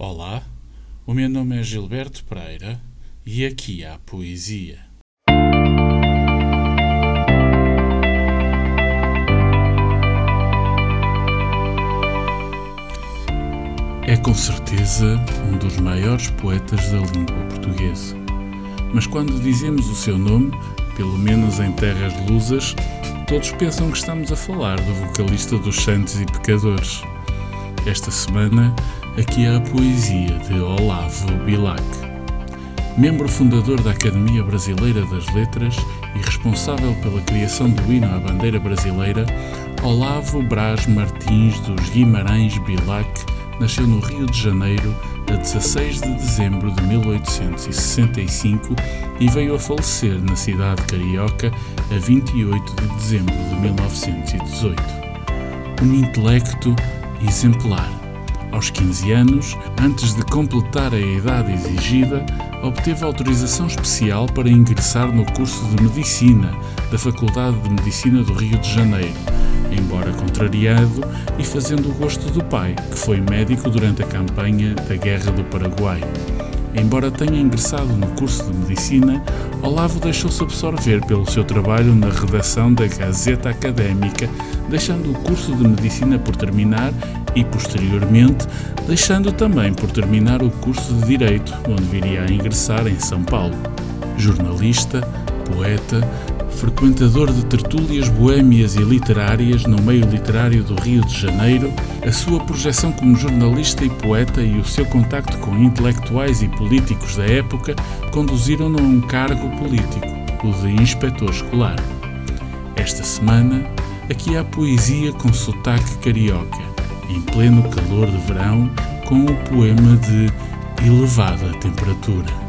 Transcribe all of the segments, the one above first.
Olá, o meu nome é Gilberto Pereira e aqui há poesia. É com certeza um dos maiores poetas da língua portuguesa. Mas quando dizemos o seu nome, pelo menos em terras lusas, todos pensam que estamos a falar do vocalista dos Santos e Pecadores. Esta semana Aqui há a poesia de Olavo Bilac. Membro fundador da Academia Brasileira das Letras e responsável pela criação do hino à bandeira brasileira, Olavo Braz Martins dos Guimarães Bilac nasceu no Rio de Janeiro a 16 de dezembro de 1865 e veio a falecer na cidade carioca a 28 de dezembro de 1918. Um intelecto exemplar aos 15 anos, antes de completar a idade exigida, obteve autorização especial para ingressar no curso de Medicina da Faculdade de Medicina do Rio de Janeiro, embora contrariado e fazendo o gosto do pai, que foi médico durante a campanha da Guerra do Paraguai. Embora tenha ingressado no curso de medicina, Olavo deixou-se absorver pelo seu trabalho na redação da Gazeta Académica, deixando o curso de medicina por terminar e, posteriormente, deixando também por terminar o curso de Direito, onde viria a ingressar em São Paulo. Jornalista, poeta, frequentador de tertúlias boêmias e literárias no meio literário do Rio de Janeiro, a sua projeção como jornalista e poeta e o seu contacto com intelectuais e políticos da época conduziram-no a um cargo político, o de inspetor escolar. Esta semana, aqui há poesia com sotaque carioca, em pleno calor de verão, com o poema de elevada temperatura.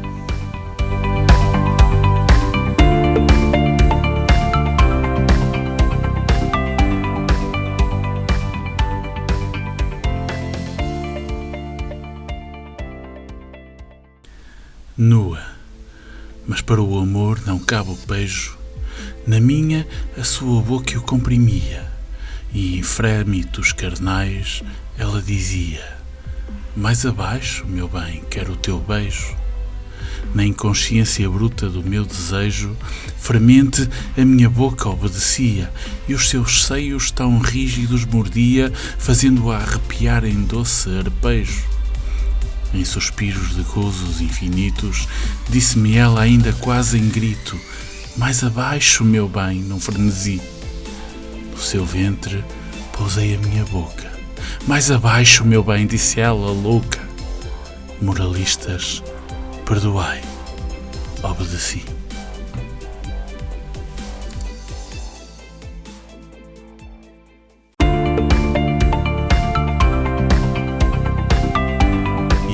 Nua. Mas para o amor não cabe o beijo. Na minha, a sua boca o comprimia, e em frémitos carnais ela dizia: Mais abaixo, meu bem, quero o teu beijo. Na inconsciência bruta do meu desejo, fremente a minha boca obedecia, e os seus seios tão rígidos mordia, fazendo-a arrepiar em doce arpejo em suspiros de gozos infinitos, disse-me ela ainda quase em grito: Mais abaixo, meu bem, num frenesi. No seu ventre pousei a minha boca. Mais abaixo, meu bem, disse ela, louca. Moralistas, perdoai, obedeci.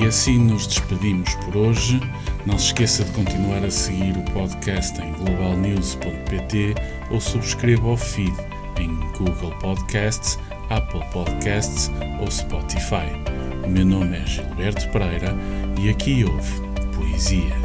E assim nos despedimos por hoje. Não se esqueça de continuar a seguir o podcast em globalnews.pt ou subscreva o feed em Google Podcasts, Apple Podcasts ou Spotify. O meu nome é Gilberto Pereira e aqui houve Poesia.